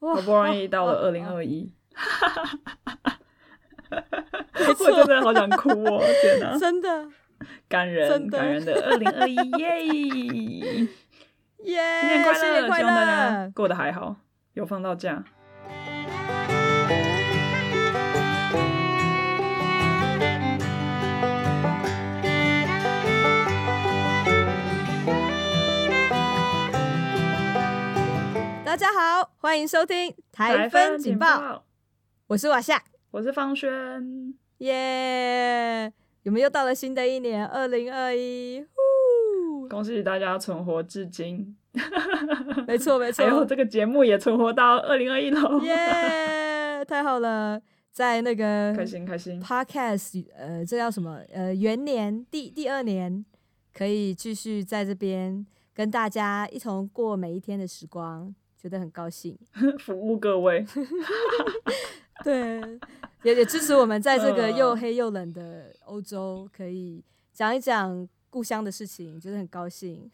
好不容易到了二零二一，我真的好想哭哦！天哪，真的感人，感人的二零二一耶 耶！新年快乐，新年快乐！希望大家过得还好，有放到假。家好，欢迎收听台风警报。我是瓦夏，我是方轩。耶！有没有到了新的一年二零二一？恭喜大家存活至今。没错没错，还有这个节目也存活到二零二一了。耶！太好了，在那个开心开心 Podcast，呃，这叫什么？呃，元年第第二年，可以继续在这边跟大家一同过每一天的时光。觉得很高兴，服务各位，对，也也支持我们在这个又黑又冷的欧洲，可以讲一讲故乡的事情，觉得很高兴。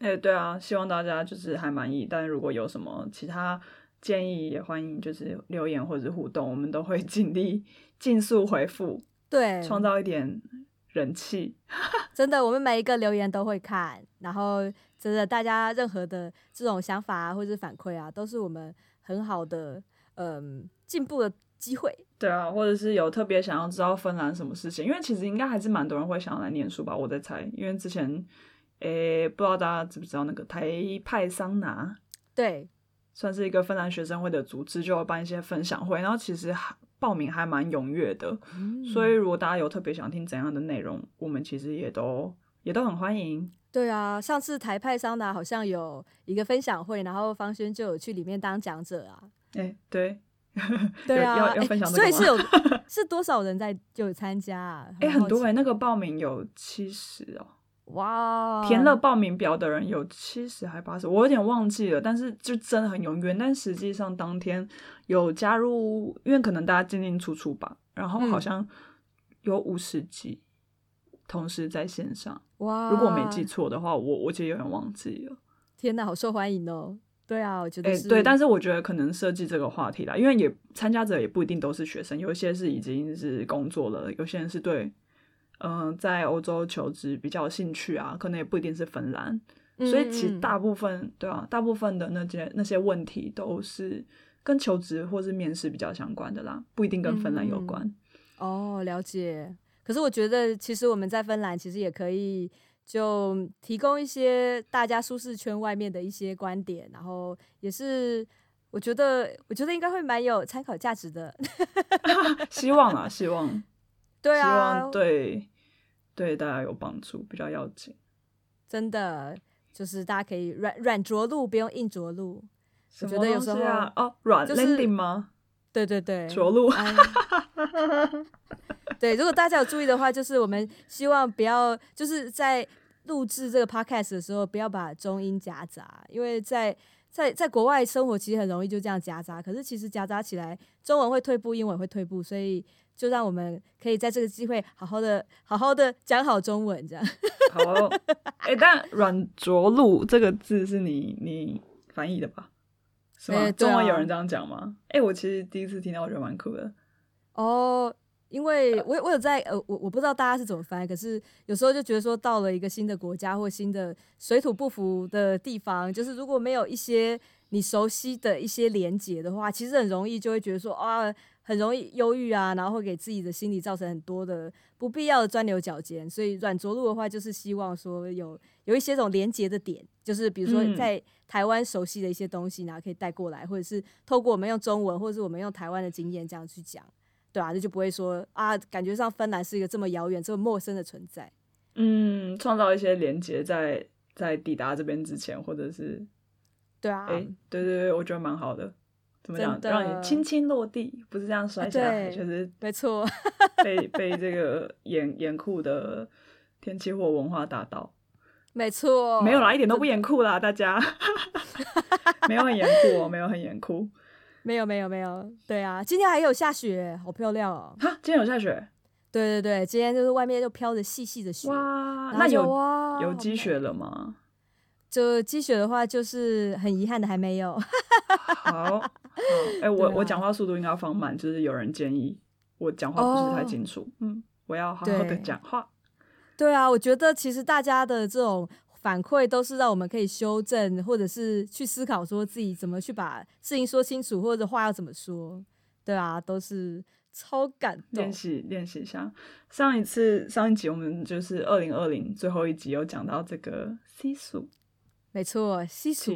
哎，对啊，希望大家就是还满意，但如果有什么其他建议，也欢迎就是留言或者互动，我们都会尽力尽速回复，对，创造一点人气。真的，我们每一个留言都会看，然后。真的，大家任何的这种想法啊，或者是反馈啊，都是我们很好的嗯进步的机会。对啊，或者是有特别想要知道芬兰什么事情，因为其实应该还是蛮多人会想要来念书吧，我在猜。因为之前诶，不知道大家知不知道那个台派桑拿，对，算是一个芬兰学生会的组织，就会办一些分享会，然后其实报名还蛮踊跃的。嗯，所以如果大家有特别想听怎样的内容，我们其实也都也都很欢迎。对啊，上次台派桑拿好像有一个分享会，然后方轩就有去里面当讲者啊。哎，对，对啊，要要分享，所以是有 是多少人在就有参加啊？哎，很多哎，那个报名有七十哦。哇，填了报名表的人有七十还八十，我有点忘记了，但是就真的很踊跃。但实际上当天有加入，因为可能大家进进出出吧，然后好像有五十几。同时在线上哇，如果我没记错的话，我我其实有点忘记了。天哪，好受欢迎哦！对啊，我觉得是、欸、对，但是我觉得可能设计这个话题啦，因为也参加者也不一定都是学生，有些是已经是工作了，有些人是对嗯、呃、在欧洲求职比较有兴趣啊，可能也不一定是芬兰，嗯、所以其实大部分对啊，大部分的那些那些问题都是跟求职或是面试比较相关的啦，不一定跟芬兰有关。嗯、哦，了解。可是我觉得，其实我们在芬兰其实也可以就提供一些大家舒适圈外面的一些观点，然后也是我觉得，我觉得应该会蛮有参考价值的。希望啊，希望，对啊，希望对对大家有帮助，比较要紧。真的，就是大家可以软软着陆，不用硬着陆。什么我觉得有时候哦，软 landing 吗？对对对，着陆。对，如果大家有注意的话，就是我们希望不要就是在录制这个 podcast 的时候，不要把中英夹杂，因为在在在国外生活其实很容易就这样夹杂，可是其实夹杂起来，中文会退步，英文会退步，所以就让我们可以在这个机会好好的好好的讲好中文，这样。好，哎、欸，但“软着陆”这个字是你你翻译的吧？是吗？欸啊、中文有人这样讲吗？哎、欸，我其实第一次听到，我觉得蛮酷的。哦。因为我我有在呃我我不知道大家是怎么翻，可是有时候就觉得说到了一个新的国家或新的水土不服的地方，就是如果没有一些你熟悉的一些连结的话，其实很容易就会觉得说啊，很容易忧郁啊，然后会给自己的心理造成很多的不必要的钻牛角尖。所以软着陆的话，就是希望说有有一些这种连结的点，就是比如说在台湾熟悉的一些东西，然后可以带过来，或者是透过我们用中文，或者是我们用台湾的经验这样去讲。对啊，这就不会说啊，感觉上芬兰是一个这么遥远、这么陌生的存在。嗯，创造一些连接在，在在抵达这边之前，或者是对啊，哎，对对对，我觉得蛮好的。怎么讲？让你轻轻落地，不是这样摔下来，就、啊、是没错，被被这个严严酷的天气或文化打到。没错，没有啦，一点都不严酷啦，大家 没有很严酷哦，没有很严酷。没有没有没有，对啊，今天还有下雪，好漂亮哦！哈，今天有下雪？对对对，今天就是外面就飘着细细的雪。哇，那有有积雪了吗？就积雪的话，就是很遗憾的还没有。好，哎、欸，我、啊、我讲话速度应该放慢，就是有人建议我讲话不是太清楚，哦、嗯，我要好好的讲话。对啊，我觉得其实大家的这种反馈都是让我们可以修正，或者是去思考说自己怎么去把事情说清楚，或者话要怎么说。对啊，都是超感动。练习练习一下。上一次上一集我们就是二零二零最后一集有讲到这个西数，没错，西数。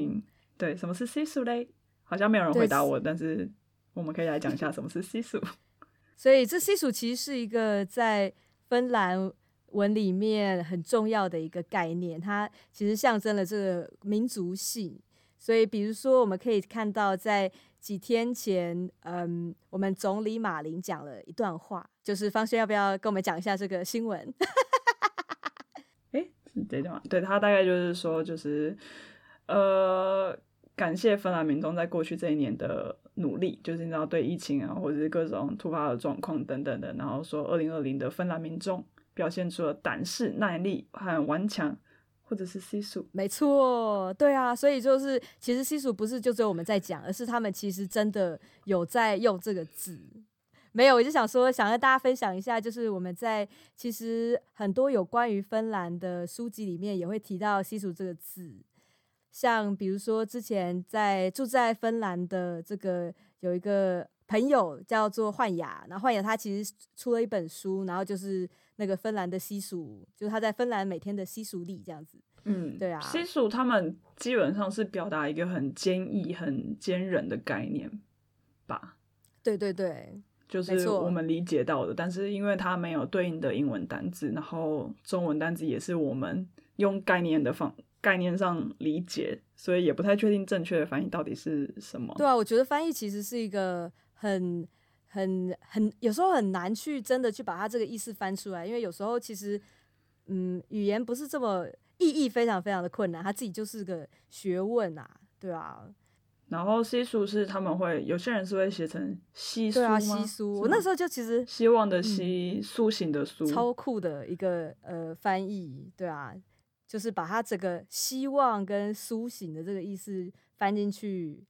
对，什么是西数嘞？好像没有人回答我，但是我们可以来讲一下什么是西数。所以这西数其实是一个在芬兰文里面很重要的一个概念，它其实象征了这个民族性。所以，比如说，我们可以看到，在几天前，嗯，我们总理马林讲了一段话，就是方轩要不要跟我们讲一下这个新闻？哎、是这段吗？对，他大概就是说，就是呃，感谢芬兰民众在过去这一年的努力，就是你知道对疫情啊，或者是各种突发的状况等等的，然后说，二零二零的芬兰民众表现出了胆识、耐力和顽强。或者是西数，没错，对啊，所以就是其实西数不是就只有我们在讲，而是他们其实真的有在用这个字。没有，我就想说，想跟大家分享一下，就是我们在其实很多有关于芬兰的书籍里面也会提到西数这个字，像比如说之前在住在芬兰的这个有一个朋友叫做焕雅，然后焕雅他其实出了一本书，然后就是。那个芬兰的西数，就是他在芬兰每天的西数里这样子。嗯，对啊，西数他们基本上是表达一个很坚毅、很坚韧的概念吧？对对对，就是我们理解到的。但是因为它没有对应的英文单字，然后中文单字也是我们用概念的方概念上理解，所以也不太确定正确的翻译到底是什么。对啊，我觉得翻译其实是一个很。很很有时候很难去真的去把它这个意思翻出来，因为有时候其实，嗯，语言不是这么意义非常非常的困难，他自己就是个学问啊，对啊。然后西数是他们会有些人是会写成西苏吗？对啊，西苏。我那时候就其实希望的希，苏醒的苏，超酷的一个呃翻译，对啊，就是把它这个希望跟苏醒的这个意思翻进去，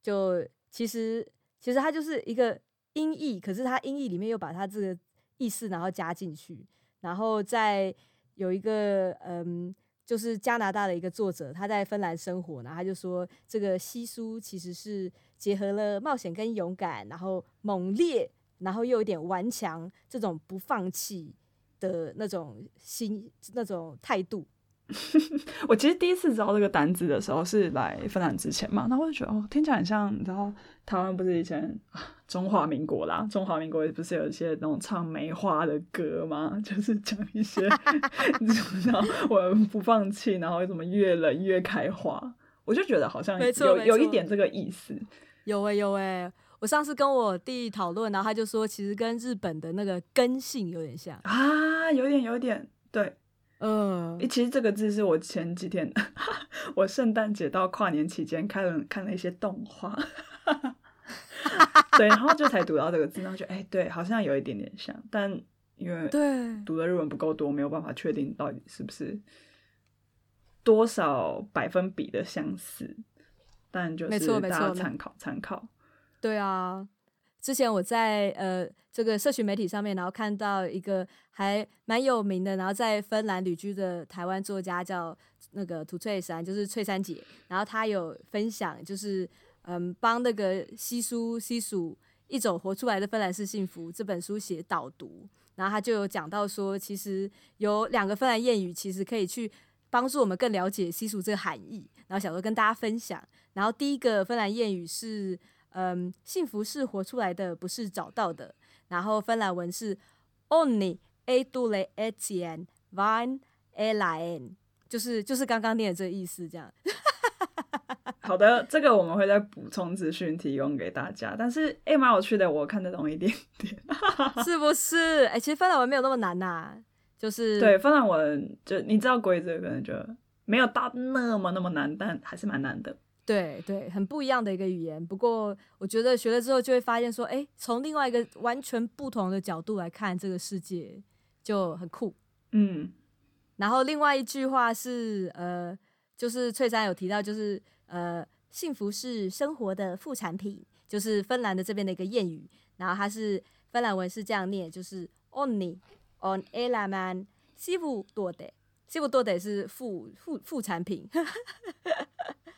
就其实其实它就是一个。音译，可是他音译里面又把他这个意思然后加进去，然后再有一个嗯，就是加拿大的一个作者，他在芬兰生活，然后他就说这个西苏其实是结合了冒险跟勇敢，然后猛烈，然后又有点顽强这种不放弃的那种心那种态度。我其实第一次知道这个单字的时候是来芬兰之前嘛，那我就觉得哦，听起来很像，你知道台湾不是以前中华民国啦，中华民国不是有一些那种唱梅花的歌吗？就是讲一些 你知道我们不放弃，然后怎么越冷越开花，我就觉得好像有有一点这个意思。有哎、欸、有哎、欸，我上次跟我弟讨论，然后他就说，其实跟日本的那个根性有点像啊，有点有点对。嗯，其实这个字是我前几天，我圣诞节到跨年期间看了看了一些动画，对，然后就才读到这个字，然后就哎，对，好像有一点点像，但因为对。读的日文不够多，没有办法确定到底是不是多少百分比的相似，但就是大家参考参考，对啊。之前我在呃这个社群媒体上面，然后看到一个还蛮有名的，然后在芬兰旅居的台湾作家叫那个涂翠珊，就是翠珊姐，然后她有分享，就是嗯帮那个西苏西数一种活出来的芬兰式幸福这本书写导读，然后他就有讲到说，其实有两个芬兰谚语，其实可以去帮助我们更了解西数这个含义，然后想说跟大家分享，然后第一个芬兰谚语是。嗯，幸福是活出来的，不是找到的。然后芬兰文是 “onni ei tule e t i e n vain e l a n 就是就是刚刚念的这个意思，这样。好的，这个我们会再补充资讯提供给大家。但是诶，蛮有趣的，我看得懂一点点，是不是？哎，其实芬兰文没有那么难呐、啊，就是对芬兰文，就你知道规则，可能就没有到那么那么难，但还是蛮难的。对对，很不一样的一个语言。不过我觉得学了之后就会发现说，哎，从另外一个完全不同的角度来看这个世界，就很酷。嗯。然后另外一句话是，呃，就是翠珊有提到，就是呃，幸福是生活的副产品，就是芬兰的这边的一个谚语。然后它是芬兰文是这样念，就是 Onni on elämän sivutuote，sivutuote 是副副副产品。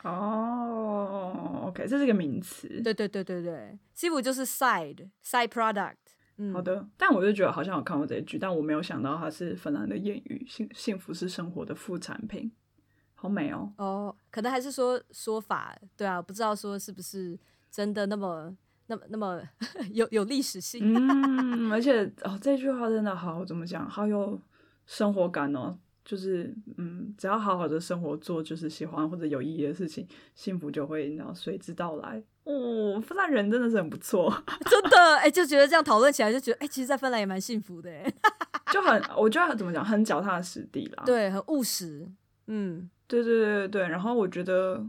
哦、oh,，OK，这是一个名词。对对对对对，sivu 就是 side side product。嗯，好的。但我就觉得好像有看过这一句，但我没有想到它是芬兰的谚语，幸幸福是生活的副产品。好美哦。哦、oh,，可能还是说说法，对啊，不知道说是不是真的那么那么那么 有有历史性。嗯，而且哦，这句话真的好，怎么讲，好有生活感哦。就是嗯，只要好好的生活，做就是喜欢或者有意义的事情，幸福就会然后随之到来。哦，芬兰人真的是很不错，真的哎、欸，就觉得这样讨论起来就觉得哎、欸，其实，在芬兰也蛮幸福的哎，就很我觉得怎么讲，很脚踏实地啦，对，很务实。嗯，对对对对，然后我觉得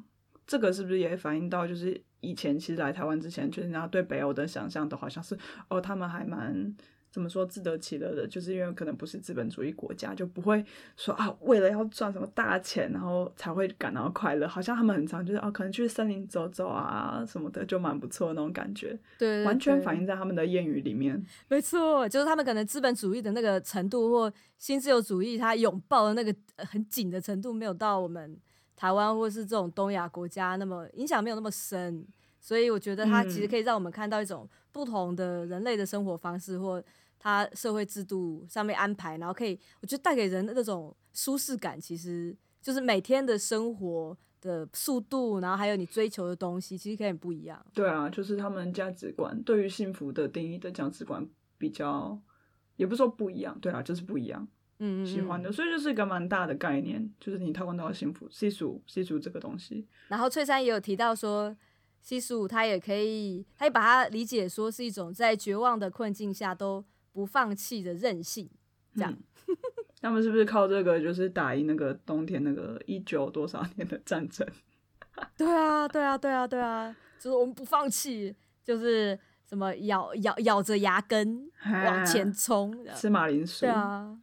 这个是不是也反映到，就是以前其实来台湾之前，就是人家对北欧的想象都好像是哦，他们还蛮。怎么说自得其乐的？就是因为可能不是资本主义国家，就不会说啊，为了要赚什么大钱，然后才会感到快乐。好像他们很常就是啊，可能去森林走走啊什么的，就蛮不错的那种感觉。对，对，对，完全反映在他们的谚语里面。没错，就是他们可能资本主义的那个程度，或新自由主义它拥抱的那个很紧的程度，没有到我们台湾或是这种东亚国家那么影响没有那么深。所以我觉得它其实可以让我们看到一种不同的人类的生活方式，或它社会制度上面安排，然后可以我觉得带给人的那种舒适感，其实就是每天的生活的速度，然后还有你追求的东西，其实可以很不一样。对啊，就是他们价值观对于幸福的定义的价值观比较，也不是说不一样，对啊，就是不一样。嗯嗯，喜欢的，所以就是一个蛮大的概念，就是你套用到幸福，细数细数这个东西。然后翠珊也有提到说。西蜀，他也可以，他也把它理解说是一种在绝望的困境下都不放弃的韧性，这样。嗯、他们是不是靠这个就是打赢那个冬天那个一九多少年的战争？对啊，对啊，对啊，对啊，就是我们不放弃，就是什么咬咬咬着牙根往前冲，吃马铃薯。对啊，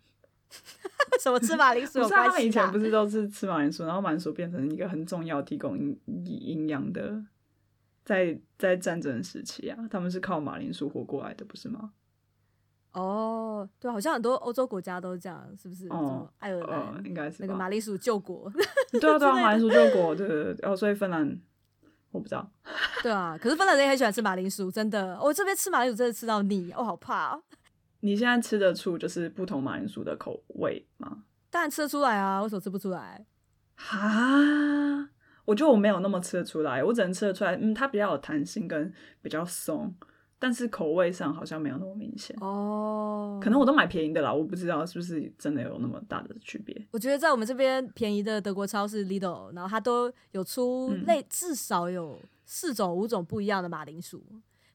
什么吃马铃薯？不是他们以前不是都是吃马铃薯，然后马铃薯变成一个很重要提供营营养的。在在战争时期啊，他们是靠马铃薯活过来的，不是吗？哦，对，好像很多欧洲国家都是这样，是不是？哦，爱尔兰、哦、应该是那个 马铃薯救国。对啊，对啊，马铃薯救国，对对对。哦，所以芬兰，我不知道。对啊，可是芬兰人也很喜欢吃马铃薯，真的。我、哦、这边吃马铃薯真的吃到腻，我、哦、好怕、哦。你现在吃得出就是不同马铃薯的口味吗？当然吃得出来啊，为什么吃不出来？哈。我觉得我没有那么吃得出来，我只能吃得出来，嗯，它比较有弹性跟比较松，但是口味上好像没有那么明显哦。可能我都买便宜的啦，我不知道是不是真的有那么大的区别。我觉得在我们这边便宜的德国超市 Lidl，然后它都有出类至少有四种五种不一样的马铃薯，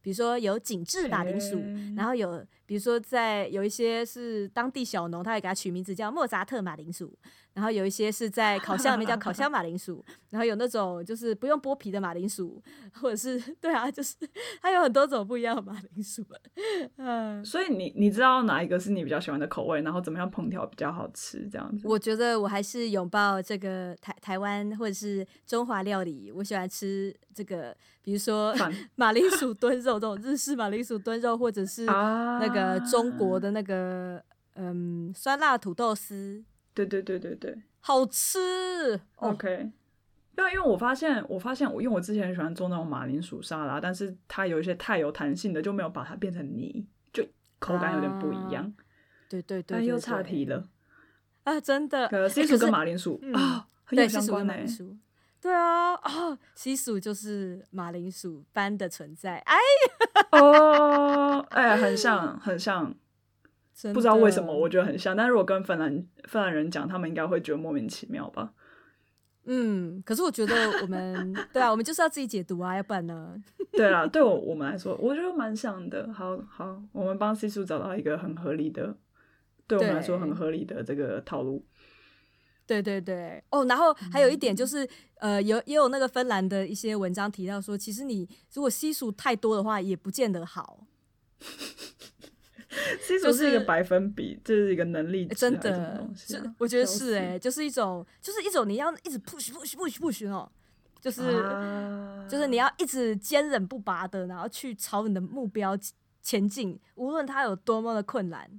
比如说有紧致马铃薯，然后有比如说在有一些是当地小农，他也给它取名字叫莫扎特马铃薯。然后有一些是在烤箱里面叫烤箱马铃薯，然后有那种就是不用剥皮的马铃薯，或者是对啊，就是它有很多种不一样的马铃薯。嗯，所以你你知道哪一个是你比较喜欢的口味，然后怎么样烹调比较好吃这样子？我觉得我还是拥抱这个台台湾或者是中华料理，我喜欢吃这个，比如说 马铃薯炖肉这种日式马铃薯炖肉，或者是那个中国的那个嗯酸辣土豆丝。对对对对对，好吃。OK，因为因为我发现，我发现我因为我之前很喜欢做那种马铃薯沙拉，但是它有一些太有弹性的，就没有把它变成泥，就口感有点不一样。啊、对，对，对，对对对，但又岔题了啊！真的，西薯跟马铃薯啊，很有相关呢。对啊，啊，西薯就是马铃薯般的存在。哎，哦，哎，很像，很像。不知道为什么，我觉得很像。但是如果跟芬兰芬兰人讲，他们应该会觉得莫名其妙吧？嗯，可是我觉得我们对啊，我们就是要自己解读啊，要不然呢？对啊，对我我们来说，我觉得蛮像的。好好，我们帮西数找到一个很合理的，对我们来说很合理的这个套路。对对对，哦，然后还有一点就是，嗯、呃，有也有那个芬兰的一些文章提到说，其实你如果西数太多的话，也不见得好。西蜀是一个百分比，这、就是一个能力、真的，我觉得是哎、欸，就是一种，就是一种你要一直 push push push push 哦，就是、啊、就是你要一直坚韧不拔的，然后去朝你的目标前进，无论它有多么的困难。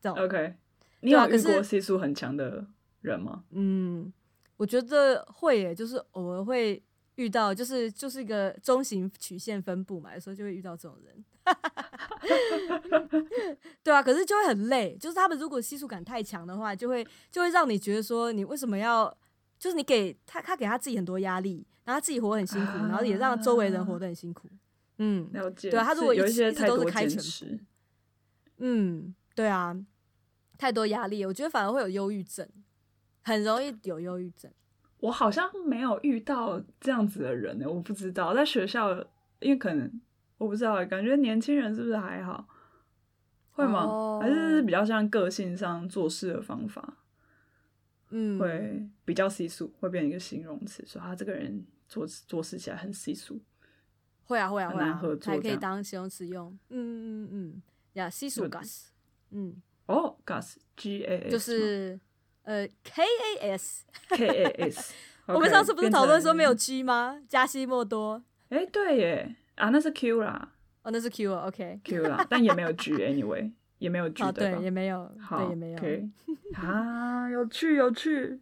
这种 OK，你有遇过系数很强的人吗？嗯，我觉得会耶，就是偶尔会遇到，就是就是一个中型曲线分布嘛，有时候就会遇到这种人。对啊，可是就会很累，就是他们如果系数感太强的话，就会就会让你觉得说，你为什么要，就是你给他他给他自己很多压力，然后他自己活得很辛苦，啊、然后也让周围人活得很辛苦。嗯，了解。对啊，他如果一有一些直都是开全职，嗯，对啊，太多压力，我觉得反而会有忧郁症，很容易有忧郁症。我好像没有遇到这样子的人呢，我不知道，在学校，因为可能。我不知道，感觉年轻人是不是还好？会吗？Oh. 还是比较像个性上做事的方法？嗯，会比较系数，会变成一个形容词，说他这个人做做事起来很系数。会啊，会啊，会啊，还可以当形容词用。嗯嗯嗯嗯，呀，系数 gas，嗯，哦，gas，G A S，就是呃，K A S，K A S。我们上次不是讨论说没有 G 吗？加西莫多。哎，对耶。啊，那是 Q 啦，哦，那是 Q 啊，OK，Q 啦，但也没有 G，Anyway，也没有 G 的，对，也没有，对，也没有。啊，有趣，有趣，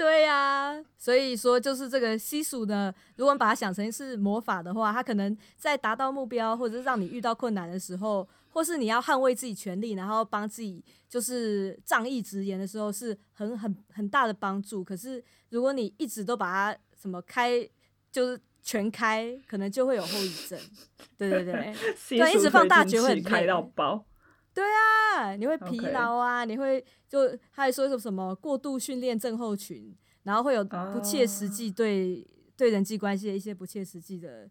对呀，所以说就是这个西数呢，如果把它想成是魔法的话，它可能在达到目标，或者是让你遇到困难的时候，或是你要捍卫自己权利，然后帮自己就是仗义直言的时候，是很很很大的帮助。可是如果你一直都把它什么开，就是。全开可能就会有后遗症，对对对，对，一直放大绝会很开到爆，对啊，你会疲劳啊.你会就他还说什么什么过度训练症候群，然后会有不切实际对、uh. 对人际关系的一些不切实际的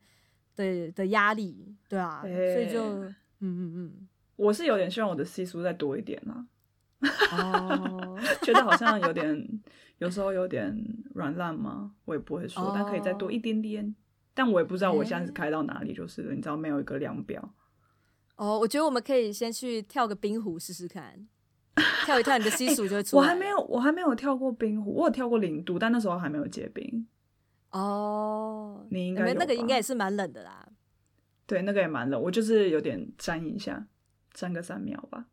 对的压力，对啊.所以就嗯嗯嗯，我是有点希望我的系数再多一点啊，哦，oh. 觉得好像有点。有时候有点软烂吗？我也不会说，oh. 但可以再多一点点。但我也不知道我现在是开到哪里，就是了、欸、你知道没有一个量表。哦，oh, 我觉得我们可以先去跳个冰湖试试看，跳一跳你的 西数就会出来、欸。我还没有，我还没有跳过冰湖，我有跳过零度，但那时候还没有结冰。哦，oh, 你应该那个应该也是蛮冷的啦。对，那个也蛮冷，我就是有点沾一下，沾个三秒吧。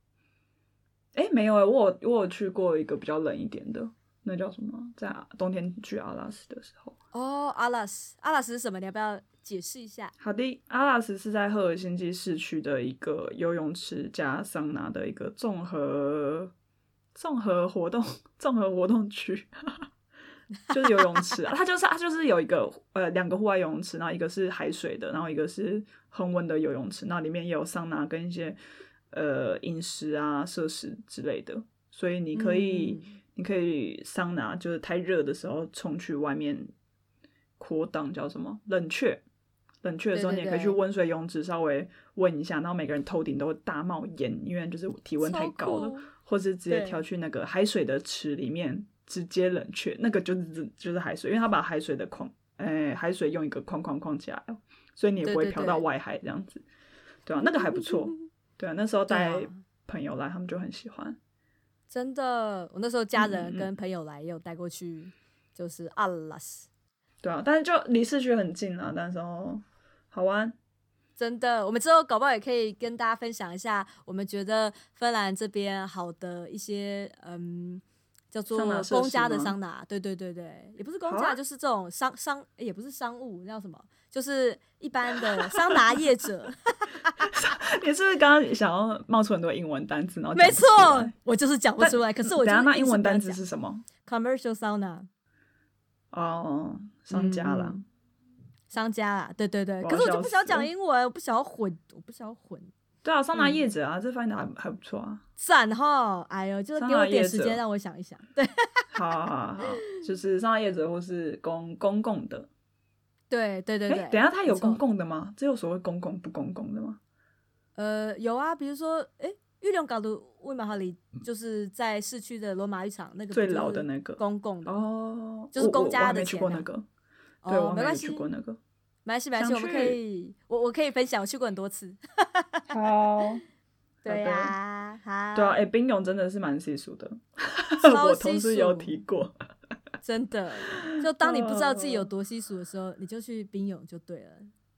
哎、欸，没有哎、欸，我有我有去过一个比较冷一点的。那叫什么？在冬天去阿拉斯的时候哦，阿拉斯，阿拉斯是什么？你要不要解释一下？好的，阿拉斯是在赫尔辛基市区的一个游泳池加桑拿的一个综合综合活动 综合活动区，就是游泳池啊。它就是它就是有一个呃两个户外游泳池，然后一个是海水的，然后一个是恒温的游泳池，那里面也有桑拿跟一些呃饮食啊设施之类的，所以你可以。嗯你可以桑拿，就是太热的时候冲去外面扩档，叫什么冷却？冷却的时候，你也可以去温水泳池稍微温一下，然后每个人头顶都会大冒烟，因为就是体温太高了，或是直接跳去那个海水的池里面直接冷却，那个就是就是海水，因为它把海水的框，哎，海水用一个框框框起来了，所以你也不会飘到外海这样子，对啊，那个还不错，对啊，那时候带朋友来，他们就很喜欢。真的，我那时候家人跟朋友来也有带过去，嗯嗯就是阿拉斯。对啊，但是就离市区很近啊，但是哦，好玩。真的，我们之后搞不好也可以跟大家分享一下，我们觉得芬兰这边好的一些嗯。叫做公家的桑拿，对对对对，也不是公家，就是这种商商，也不是商务，叫什么？就是一般的桑拿业者。你是不是刚刚想要冒出很多英文单词？然后没错，我就是讲不出来。可是我等下那英文单词是什么？Commercial sauna。哦，商家啦，商家啊，对对对。可是我就不想讲英文，我不想要混，我不想要混。对啊，桑拿业者啊，这翻译的还还不错啊。赞哈，哎呦，就是给我点时间让我想一想。对，好好好，就是桑拿业者或是公公共的。对对对对。等下，他有公共的吗？只有所谓公共不公共的吗？呃，有啊，比如说，哎，玉龙港的威马哈里，就是在市区的罗马浴场那个最老的那个公共的哦，就是公家的钱。那个，对，我没去过那个。没关系，没关系，我们可以，我我可以分享，我去过很多次。好，对呀，好，对啊，哎，冰泳真的是蛮系数的，我同事有提过，真的，就当你不知道自己有多稀疏的时候，你就去冰泳就对了，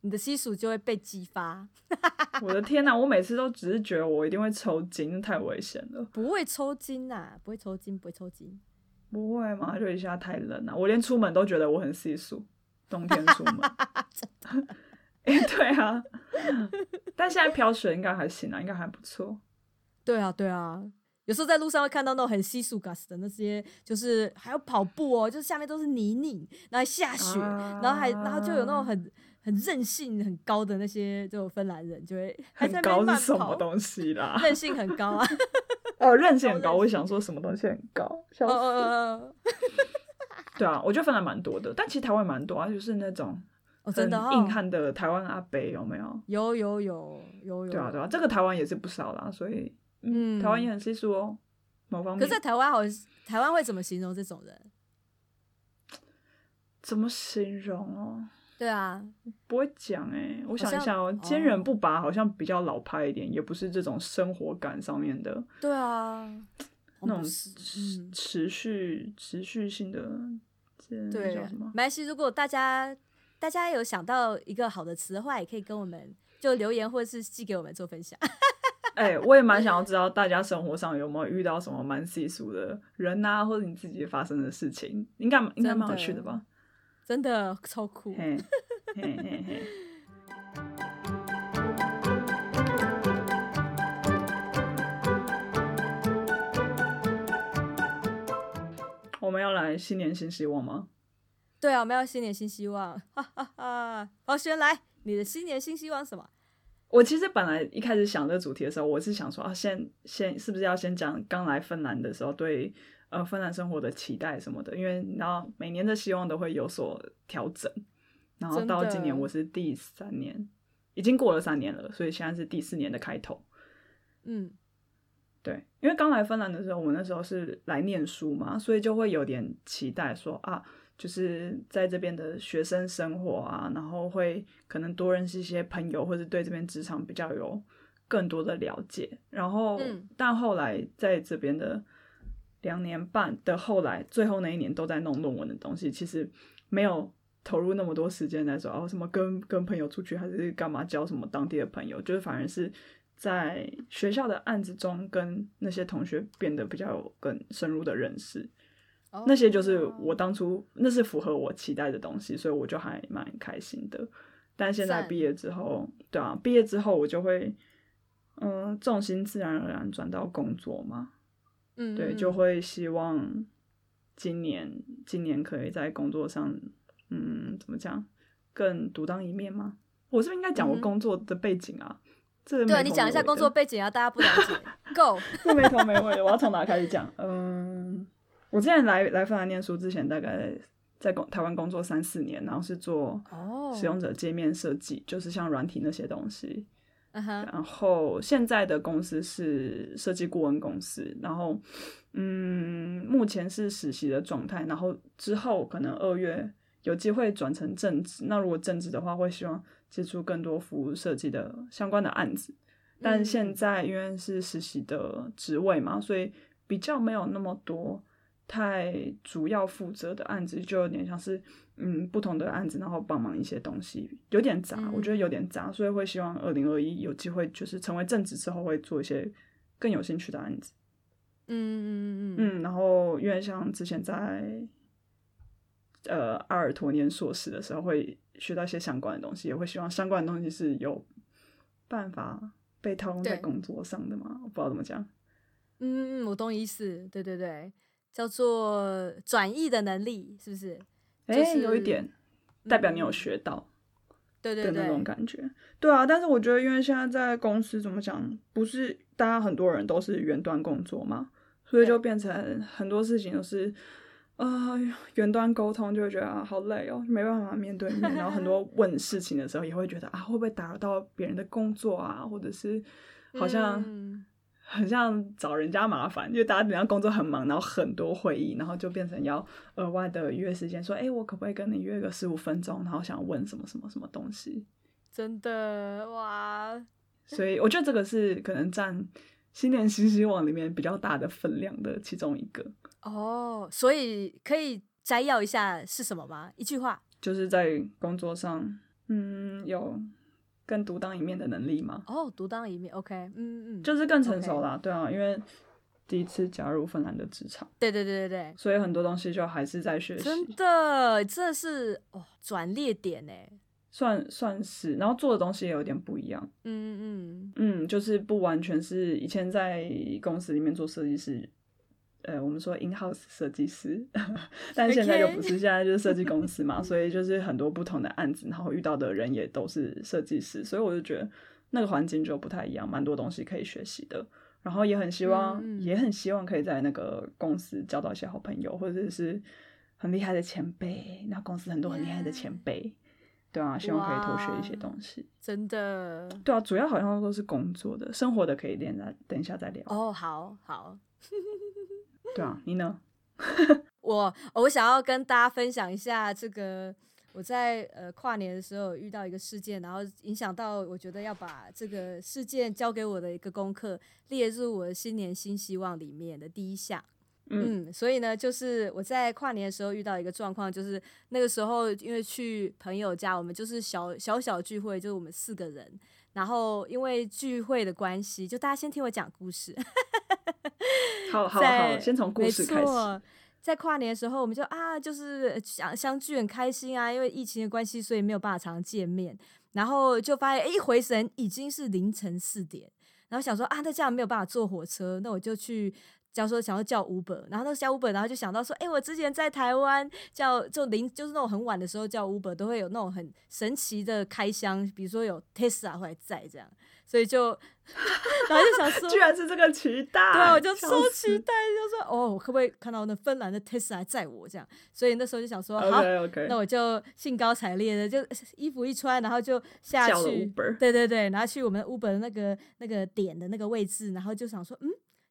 你的稀疏就会被激发。我的天哪！我每次都只是觉得我一定会抽筋，太危险了。不会抽筋呐，不会抽筋，不会抽筋。不会吗？就一下太冷了，我连出门都觉得我很西蜀，冬天出门。哎，对啊，但现在飘雪应该还行啊，应该还不错。对啊，对啊，有时候在路上会看到那种很稀疏 gas 的那些，就是还要跑步哦，就是下面都是泥泞，然后下雪，啊、然后还然后就有那种很很韧性很高的那些就芬兰人，就会很高是什么东西啦？韧性很高啊。哦，韧性很高，我想说什么东西很高？笑死！对啊，我觉得芬兰蛮多的，但其实台湾蛮多啊，就是那种真的硬汉的台湾阿伯有没有？有有有有有。对啊对啊，这个台湾也是不少啦，所以嗯，台湾也很稀疏哦。某方面，可是在台湾好像台湾会怎么形容这种人？怎么形容哦？对啊，不会讲哎、欸，我想一下哦，坚韧不拔好像比较老派一点，哦、也不是这种生活感上面的。对啊，那种持持续持续性的，对，关系，如果大家大家有想到一个好的词的话，也可以跟我们就留言或者是寄给我们做分享。哎、欸，我也蛮想要知道大家生活上有没有遇到什么蛮细俗的人啊，或者你自己发生的事情，应该应该蛮有趣的吧。真的超酷！嘿嘿嘿嘿我们要来新年新希望吗？对啊，我们要新年新希望。哈哈哈！宝轩来，你的新年新希望什么？我其实本来一开始想这个主题的时候，我是想说啊，先先是不是要先讲刚来芬兰的时候对。呃，芬兰生活的期待什么的，因为然后每年的希望都会有所调整，然后到今年我是第三年，已经过了三年了，所以现在是第四年的开头。嗯，对，因为刚来芬兰的时候，我那时候是来念书嘛，所以就会有点期待说啊，就是在这边的学生生活啊，然后会可能多认识一些朋友，或者对这边职场比较有更多的了解。然后，嗯，但后来在这边的。两年半的后来，最后那一年都在弄论文的东西，其实没有投入那么多时间来说哦，什么跟跟朋友出去还是干嘛交什么当地的朋友，就是反而是在学校的案子中跟那些同学变得比较有更深入的认识。Oh. 那些就是我当初那是符合我期待的东西，所以我就还蛮开心的。但现在毕业之后，对啊，毕业之后我就会嗯、呃，重心自然而然转到工作嘛。嗯，对，就会希望今年今年可以在工作上，嗯，怎么讲，更独当一面吗？我是不是应该讲我工作的背景啊？嗯、这对你讲一下工作背景啊，大家不了解。Go，这没头没尾的，我要从哪开始讲？嗯，我之前来来芬兰念书之前，大概在工台湾工作三四年，然后是做使用者界面设计，就是像软体那些东西。Uh huh. 然后现在的公司是设计顾问公司，然后嗯，目前是实习的状态，然后之后可能二月有机会转成正职。那如果正职的话，会希望接触更多服务设计的相关的案子。但现在因为是实习的职位嘛，所以比较没有那么多。太主要负责的案子就有点像是，嗯，不同的案子，然后帮忙一些东西，有点杂，嗯、我觉得有点杂，所以会希望二零二一有机会就是成为正职之后会做一些更有兴趣的案子。嗯嗯嗯嗯嗯，然后因为像之前在呃阿尔托念硕士的时候会学到一些相关的东西，也会希望相关的东西是有办法被套用在工作上的嘛？我不知道怎么讲。嗯嗯，我懂意思，对对对。叫做转译的能力，是不是？哎、就是欸，有一点，代表你有学到，对对对，那种感觉。对啊，但是我觉得，因为现在在公司怎么讲，不是大家很多人都是远端工作嘛，所以就变成很多事情都是啊，远对、呃、端沟通就会觉得啊，好累哦，没办法面对面。然后很多问事情的时候，也会觉得啊，会不会打扰到别人的工作啊，或者是好像。嗯很像找人家麻烦，因为大家平常工作很忙，然后很多会议，然后就变成要额外的约时间，说，哎、欸，我可不可以跟你约个十五分钟，然后想问什么什么什么东西？真的哇！所以我觉得这个是可能占新年新希望里面比较大的分量的其中一个。哦，所以可以摘要一下是什么吗？一句话，就是在工作上，嗯，有更独当一面的能力吗？哦，独当一面，OK，嗯嗯，就是更成熟啦.对啊，因为第一次加入芬兰的职场，对对对对对，所以很多东西就还是在学习，真的，这是哦转捩点呢，算算是，然后做的东西也有点不一样，嗯嗯嗯，嗯，就是不完全是以前在公司里面做设计师。呃，我们说 in house 设计师，但现在又不是.现在就是设计公司嘛，所以就是很多不同的案子，然后遇到的人也都是设计师，所以我就觉得那个环境就不太一样，蛮多东西可以学习的。然后也很希望，嗯，也很希望可以在那个公司交到一些好朋友，或者是很厉害的前辈。那公司很多很厉害的前辈，yeah. 对啊，希望可以偷学一些东西。真的，对啊，主要好像都是工作的，生活的可以等下等一下再聊。哦、oh，好好。对啊，你呢？我我想要跟大家分享一下这个，我在呃跨年的时候遇到一个事件，然后影响到我觉得要把这个事件交给我的一个功课列入我的新年新希望里面的第一项。嗯，嗯，所以呢，就是我在跨年的时候遇到一个状况，就是那个时候因为去朋友家，我们就是小小小聚会，就是我们四个人，然后因为聚会的关系，就大家先听我讲故事。好好好，先从故事开始。在跨年的时候，我们就啊，就是相相聚很开心啊，因为疫情的关系，所以没有办法常常见面。然后就发现，欸，一回神已经是凌晨四点，然后想说啊，那这样没有办法坐火车，那我就去。叫说想要叫 Uber，然后那个叫 Uber，然后就想到说，哎、欸，我之前在台湾叫就临就是那种很晚的时候叫 Uber，都会有那种很神奇的开箱，比如说有 Tesla 会在这样，所以就 然后就想说，居然是这个期待，对，我就超期待，就说哦，我可不可以看到那芬兰的 Tesla 载我这样？所以那时候就想说，好，okay, okay. 那我就兴高采烈的就衣服一穿，然后就下去，对对对，然后去我们 Uber 的那个那个点的那个位置，然后就想说，嗯。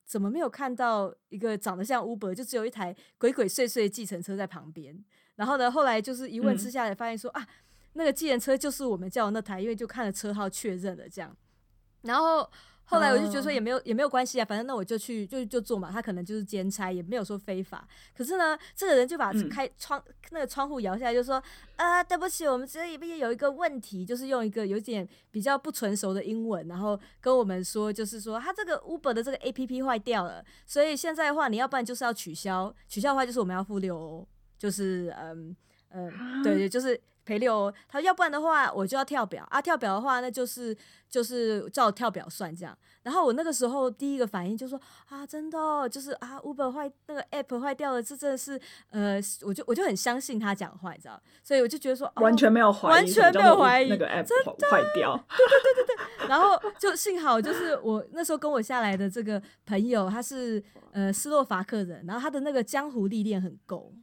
怎么没有看到一个长得像 Uber，就只有一台鬼鬼祟祟的计程车在旁边？然后呢，后来就是一问之下，才发现说、嗯、啊，那个计程车就是我们叫的那台，因为就看了车号确认了这样。然后。后来我就觉得说也没有也没有关系啊，反正那我就去就就做嘛。他可能就是兼差，也没有说非法。可是呢，这个人就把开窗、嗯、那个窗户摇下来，就说：“啊，对不起，我们这里边有一个问题，就是用一个有点比较不成熟的英文，然后跟我们说，就是说他这个 Uber 的这个 APP 坏掉了，所以现在的话，你要不然就是要取消，取消的话就是我们要付六欧，就是嗯嗯，对，就是。”赔六欧，他说要不然的话我就要跳表啊，跳表的话那就是就是照跳表算这样。然后我那个时候第一个反应就说啊，真的哦，就是啊，Uber 坏那个 app 坏掉了，这真的是呃，我就我就很相信他讲话，你知道，所以我就觉得说、哦、完全没有怀疑，完全没有怀疑那个 app 坏掉，对对对对对。然后就幸好就是我那时候跟我下来的这个朋友他是呃斯洛伐克人，然后他的那个江湖历练很够。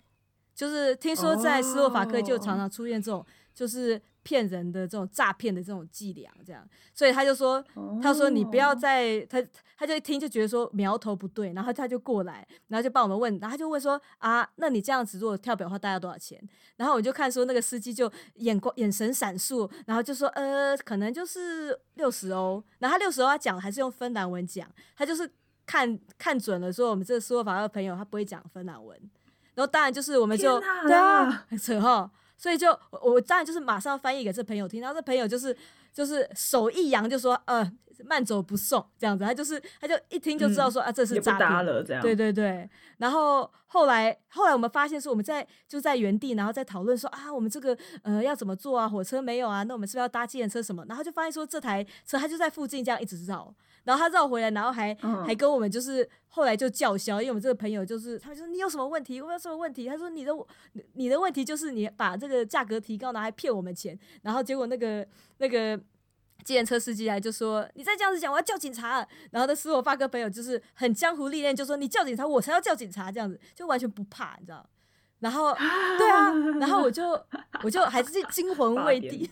就是听说在斯洛伐克就常常出现这种就是骗人的这种诈骗的这种伎俩，这样，所以他就说，他说你不要再他，他就一听就觉得说苗头不对，然后他就过来，然后就帮我们问，然后他就问说啊，那你这样子如果跳表的话大概要多少钱？然后我就看说那个司机就眼光眼神闪烁，然后就说呃，可能就是六十欧，然后他六十欧他讲还是用芬兰文讲，他就是看看准了说我们这个斯洛伐克的朋友他不会讲芬兰文。然后当然就是我们就对啊，很扯哈，所以就我，我当然就是马上翻译给这朋友听，然后这朋友就是就是手一扬就说呃慢走不送这样子，他就是他就一听就知道说、嗯、啊这是诈骗了这样，对对对。然后后来后来我们发现说我们在就在原地，然后在讨论说啊我们这个呃要怎么做啊，火车没有啊，那我们是不是要搭计程车什么？然后就发现说这台车它就在附近这样一直绕。然后他绕回来，然后还、嗯、还跟我们就是后来就叫嚣，因为我们这个朋友就是他说你有什么问题？我有什么问题？他说你的你的问题就是你把这个价格提高，然后还骗我们钱。然后结果那个那个计程车司机来就说你再这样子讲，我要叫警察。然后那斯洛伐克朋友就是很江湖历练，就说你叫警察，我才要叫警察，这样子就完全不怕，你知道。然后，对啊，然后我就我就还是惊魂未定，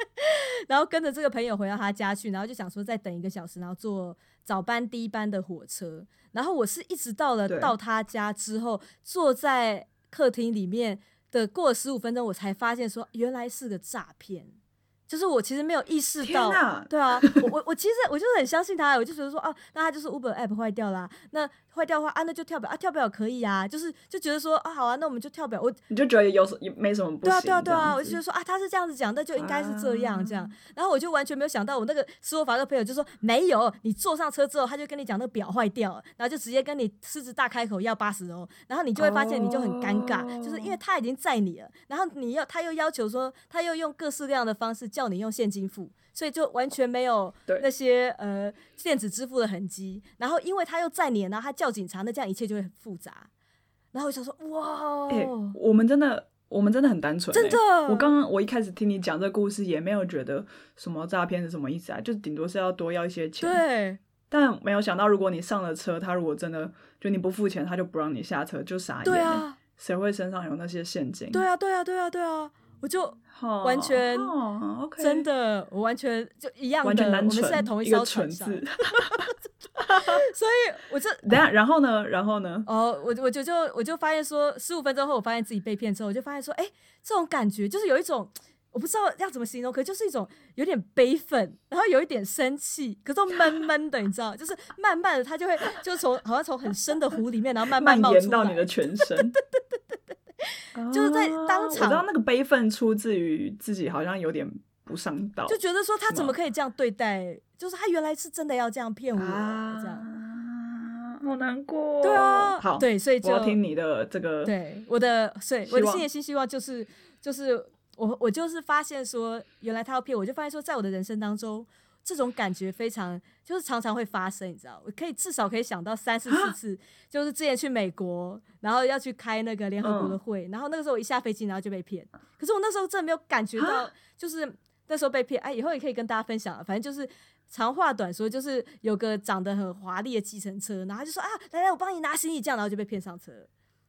然后跟着这个朋友回到他家去，然后就想说再等一个小时，然后坐早班第一班的火车。然后我是一直到了到他家之后，坐在客厅里面的过了十五分钟，我才发现说原来是个诈骗。就是我其实没有意识到，哪对啊，我我我其实我就是很相信他，我就觉得说啊，那他就是 Uber App 坏掉啦，那坏掉的话啊，那就跳表啊，跳表可以啊，就是就觉得说啊，好啊，那我们就跳表，我你就觉得有也没什么不行，对啊对啊对啊，我就觉得说啊，他是这样子讲，那就应该是这样、啊、这样，然后我就完全没有想到，我那个斯洛伐克朋友就说没有，你坐上车之后，他就跟你讲那个表坏掉了，然后就直接跟你狮子大开口要八十欧，然后你就会发现你就很尴尬，哦、就是因为他已经载你了，然后你要他又要求说，他又用各式各样的方式叫你用现金付。所以就完全没有那些呃电子支付的痕迹，然后因为他又在你，然后他叫警察，那这样一切就会很复杂。然后我想说哇、欸，我们真的我们真的很单纯、欸，真的。我刚刚我一开始听你讲这个故事，也没有觉得什么诈骗是什么意思啊，就顶多是要多要一些钱。对。但没有想到，如果你上了车，他如果真的就你不付钱，他就不让你下车，就傻眼、欸。对啊。谁会身上有那些现金？对啊，对啊，对啊，对啊。我就完全真的，我完全就一样的，我们是在同一艘船上，所以我就等下，然后呢，然后呢？哦，我我就就我就发现说，十五分钟后，我发现自己被骗之后，我就发现说，哎，这种感觉就是有一种我不知道要怎么形容，可就是一种有点悲愤，然后有一点生气，可是都闷闷的，你知道，就是慢慢的，它就会就从好像从很深的湖里面，然后慢慢冒出来到你的全身。就是在当场，我知道那个悲愤出自于自己好像有点不上道，就觉得说他怎么可以这样对待？就是他原来是真的要这样骗我，这样，好难过。对啊，好，对，所以就要听你的这个，对我的，所以我的新年新希望就是，就是我我就是发现说，原来他要骗我，就发现说，在我的人生当中。这种感觉非常，就是常常会发生，你知道？我可以至少可以想到三四四次，就是之前去美国，然后要去开那个联合国的会，然后那个时候我一下飞机，然后就被骗。可是我那时候真的没有感觉到，就是那时候被骗。哎，以后也可以跟大家分享，反正就是长话短说，就是有个长得很华丽的计程车，然后他就说啊，来来，我帮你拿行李，这样，然后就被骗上车。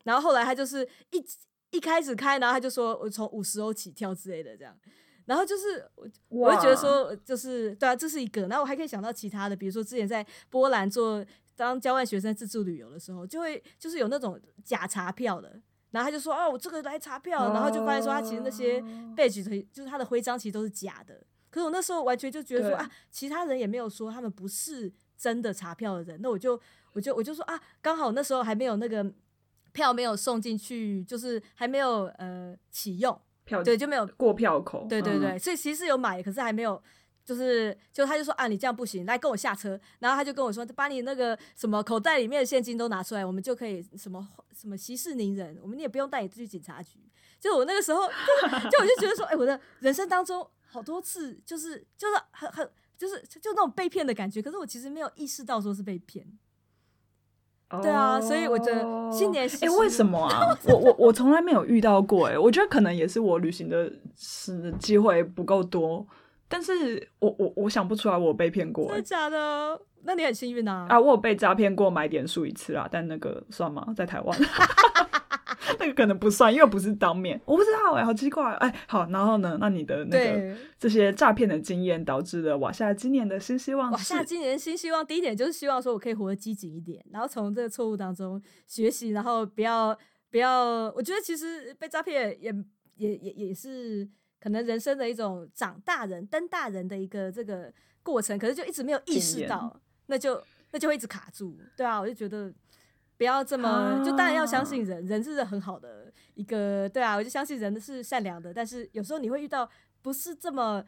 然后后来他就是一一开始开，然后他就说我从五十欧起跳之类的，这样。然后就是我，我就觉得说，就是对啊，这是一个。然后我还可以想到其他的，比如说之前在波兰做当交换学生自助旅游的时候，就会就是有那种假查票的，然后他就说哦，我这个来查票，然后就发现说他其实那些 badge 就是他的徽章其实都是假的。可是我那时候完全就觉得说啊，其他人也没有说他们不是真的查票的人，那我就我就我就说啊，刚好那时候还没有那个票没有送进去，就是还没有呃启用。票对，就没有过票口，对对对，嗯、所以其实有买，可是还没有，就是就他就说啊，你这样不行，来跟我下车，然后他就跟我说，把你那个什么口袋里面的现金都拿出来，我们就可以什么什么息事宁人，我们你也不用带你去警察局。就我那个时候，就，就我就觉得说，哎、欸，我的人生当中好多次就是就是很很就是就那种被骗的感觉，可是我其实没有意识到说是被骗。对啊，所以我觉得新年哎、欸，为什么啊？我我我从来没有遇到过哎、欸，我觉得可能也是我旅行的是机会不够多，但是我我我想不出来我被骗过、欸，真的假的？那你很幸运啊！啊，我有被诈骗过买点数一次啦，但那个算吗？在台湾。那个可能不算，因为不是当面，我不知道哎、欸，好奇怪哎、欸。好，然后呢？那你的那个这些诈骗的经验导致了瓦夏今年的新希望。瓦夏今年的新希望，第一点就是希望说我可以活得积极一点，然后从这个错误当中学习，然后不要不要。我觉得其实被诈骗也也也也是可能人生的一种长大人登大人的一个这个过程，可是就一直没有意识到，那就那就会一直卡住。对啊，我就觉得。不要这么，啊、就当然要相信人，人是很好的一个，对啊，我就相信人是善良的，但是有时候你会遇到不是这么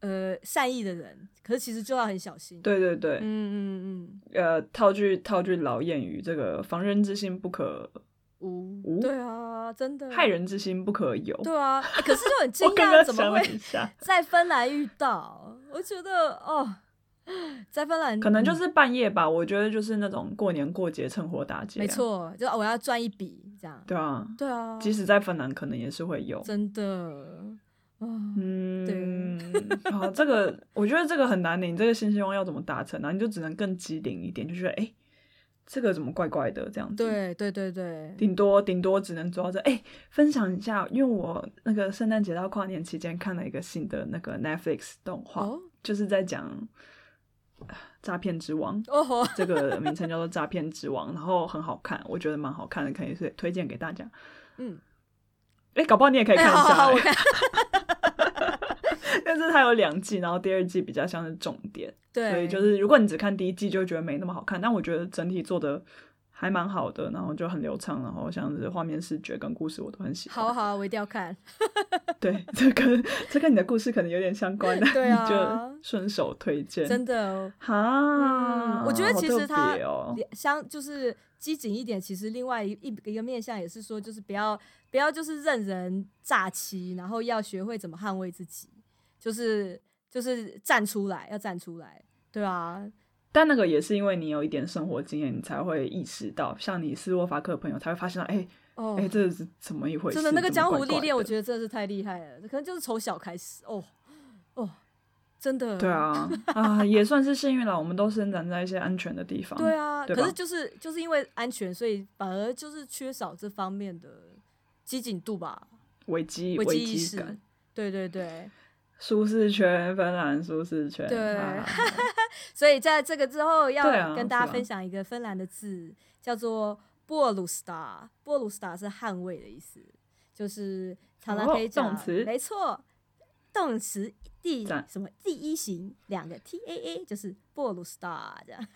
呃善意的人，可是其实就要很小心。对对对，嗯嗯嗯，呃，套句套句老谚语，这个防人之心不可无，无对啊，真的，害人之心不可有，对啊，欸、可是就很 惊讶，怎么会在芬兰遇到？我觉得哦。在芬兰，可能就是半夜吧。我觉得就是那种过年过节趁火打劫，没错，就我要赚一笔这样。对啊，对啊，即使在芬兰，可能也是会有。真的，嗯，对。好，这个我觉得这个很难，你这个新希望要怎么达成呢？你就只能更机灵一点，就觉得哎，这个怎么怪怪的这样子。对对对对，顶多顶多只能做到这。哎，分享一下，因为我那个圣诞节到跨年期间看了一个新的那个 Netflix 动画，就是在讲。诈骗之王，oh, oh. 这个名称叫做诈骗之王，然后很好看，我觉得蛮好看的，可以推荐给大家。嗯，哎，搞不好你也可以看一下。但是它有两季，然后第二季比较像是重点，对，所以就是如果你只看第一季，就会觉得没那么好看。但我觉得整体做的还蛮好的，然后就很流畅，然后像是画面、视觉跟故事我都很喜欢。好好，我一定要看。对，这跟这跟你的故事可能有点相关的，对啊，就顺手推荐。真的哈、嗯，我觉得其实它相、哦、就是机警一点，其实另外一一一个面向也是说，就是不要不要就是任人诈欺，然后要学会怎么捍卫自己，就是就是站出来，要站出来，对啊。但那个也是因为你有一点生活经验，你才会意识到，像你斯洛伐克的朋友才会发现到，哎、欸，哦，哎、欸，这是怎么一回事？真的，那个江湖历练，我觉得真的是太厉害了，可能就是从小开始，哦，哦，真的。对啊，啊，也算是幸运了，我们都生长在一些安全的地方。对啊，对，可是就是就是因为安全，所以反而就是缺少这方面的机警度吧，危机危机意识。对对对。舒适圈，芬兰舒适圈。对，啊、所以在这个之后要跟大家分享一个芬兰的字，啊、叫做“布鲁斯塔”。波鲁斯塔是捍卫的意思，就是常常可以讲、词，没错，动词第什么第一型两个 T A A 就是波鲁斯塔这样。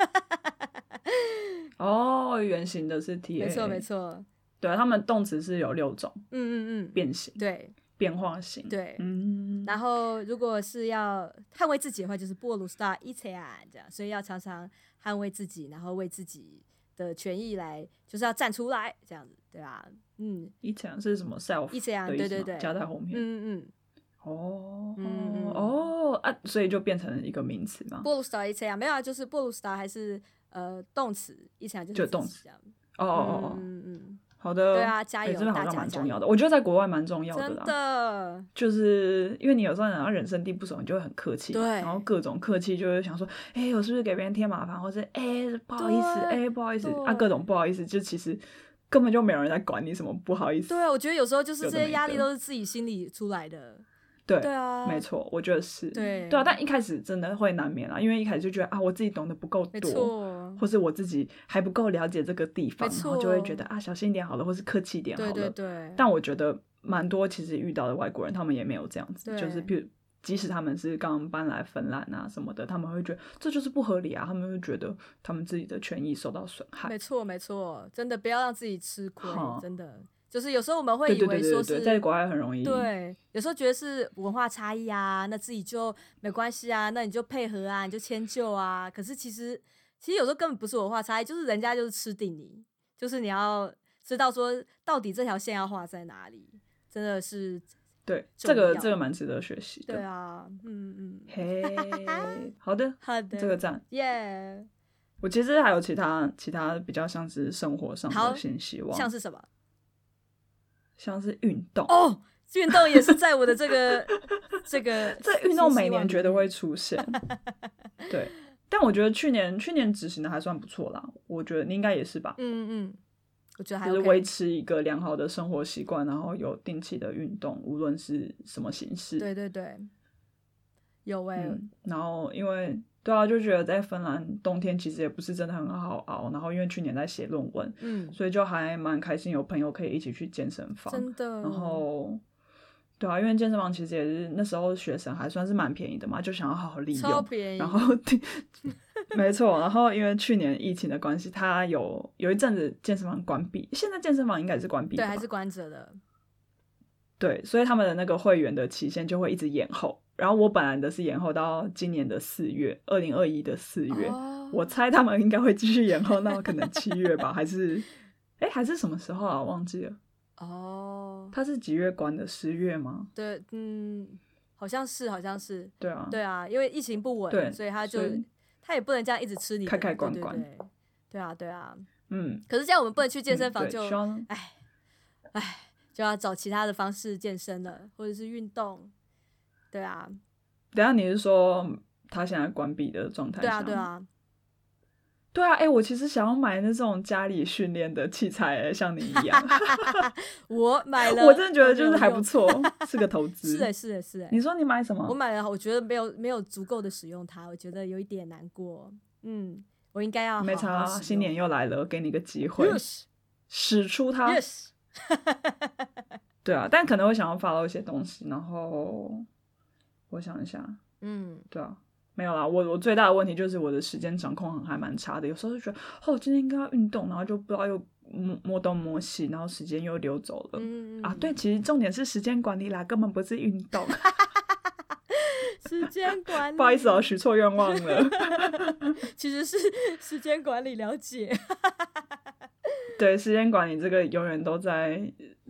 哦，原型的是 T A A，没错 没错。对，他们动词是有六种，嗯嗯嗯，变形，对。变化型，对，嗯，然后如果是要捍卫自己的话，就是波鲁斯塔伊切啊这样，所以要常常捍卫自己，然后为自己的权益来，就是要站出来这样子，对吧？嗯，一切安是什么？self 一切安，对对对，加在后面，嗯嗯，哦，嗯哦啊，所以就变成一个名词嘛？布鲁斯塔伊切啊没有啊，就是布鲁斯塔还是呃动词，一切啊就是动词这样，哦哦哦，嗯嗯。好的，对啊，加油！真的好像蛮重要的，我觉得在国外蛮重要的啦。真的，就是因为你有时候人家人生地不熟，你就会很客气，对，然后各种客气，就会想说，哎、欸，我是不是给别人添麻烦，或者哎、欸，不好意思，哎、欸，不好意思啊，各种不好意思，就其实根本就没有人在管你什么不好意思。对啊，我觉得有时候就是这些压力都是自己心里出来的。对，对啊，没错，我觉得是。对，对啊，但一开始真的会难免啊，因为一开始就觉得啊，我自己懂得不够多，或是我自己还不够了解这个地方，然后就会觉得啊，小心一点好了，或是客气一点好了。对对对。但我觉得蛮多其实遇到的外国人，他们也没有这样子，就是譬如即使他们是刚搬来芬兰啊什么的，他们会觉得这就是不合理啊，他们会觉得他们自己的权益受到损害。没错没错，真的不要让自己吃亏，真的。就是有时候我们会以为说是在国外很容易，对，有时候觉得是文化差异啊，那自己就没关系啊，那你就配合啊，你就迁就啊。可是其实其实有时候根本不是文化差异，就是人家就是吃定你，就是你要知道说到底这条线要画在哪里，真的是对这个这个蛮值得学习的。对啊，嗯嗯，嘿、hey，好的好的，这个赞耶。Yeah. 我其实还有其他其他比较像是生活上的新希望，像是什么？像是运动哦，运动也是在我的这个这个 这运动每年觉得会出现，对，但我觉得去年去年执行的还算不错啦，我觉得你应该也是吧，嗯嗯，我觉得还、OK、是维持一个良好的生活习惯，然后有定期的运动，无论是什么形式，对对对，有哎、欸嗯，然后因为。对啊，就觉得在芬兰冬天其实也不是真的很好熬，然后因为去年在写论文，嗯，所以就还蛮开心有朋友可以一起去健身房，真的。然后，对啊，因为健身房其实也是那时候学生还算是蛮便宜的嘛，就想要好好利用，超便宜。然后，没错，然后因为去年疫情的关系，他有有一阵子健身房关闭，现在健身房应该是关闭，对，还是关着的。对，所以他们的那个会员的期限就会一直延后。然后我本来的是延后到今年的四月，二零二一的四月。Oh. 我猜他们应该会继续延后，那可能七月吧，还是，哎，还是什么时候啊？我忘记了。哦，oh. 他是几月关的？十月吗？对，嗯，好像是，好像是。对啊，对啊，因为疫情不稳，所以他就他也不能这样一直吃你开开关关。对，对，对，对啊，对啊，嗯。可是这样我们不能去健身房就，哎，哎，就要找其他的方式健身了，或者是运动。对啊，等下你是说他现在关闭的状态？对啊，对啊，对啊！哎、欸，我其实想要买那种家里训练的器材，像你一样。我买了，我真的觉得就是还不错，是个投资。是的，是的，是的。你说你买什么？我买了，我觉得没有没有足够的使用它，我觉得有一点难过。嗯，我应该要好好没差。新年又来了，给你个机会.使出它。Yes. 对啊，但可能会想要发到一些东西，然后。我想一下，嗯，对啊，没有啦。我我最大的问题就是我的时间掌控还蛮差的，有时候就觉得哦，今天应该要运动，然后就不知道又摸摸东摸西，然后时间又溜走了。嗯啊，对，其实重点是时间管理啦，根本不是运动。时间 管理，不好意思哦，许错愿望了。其实是时间管理了解。对，时间管理这个永远都在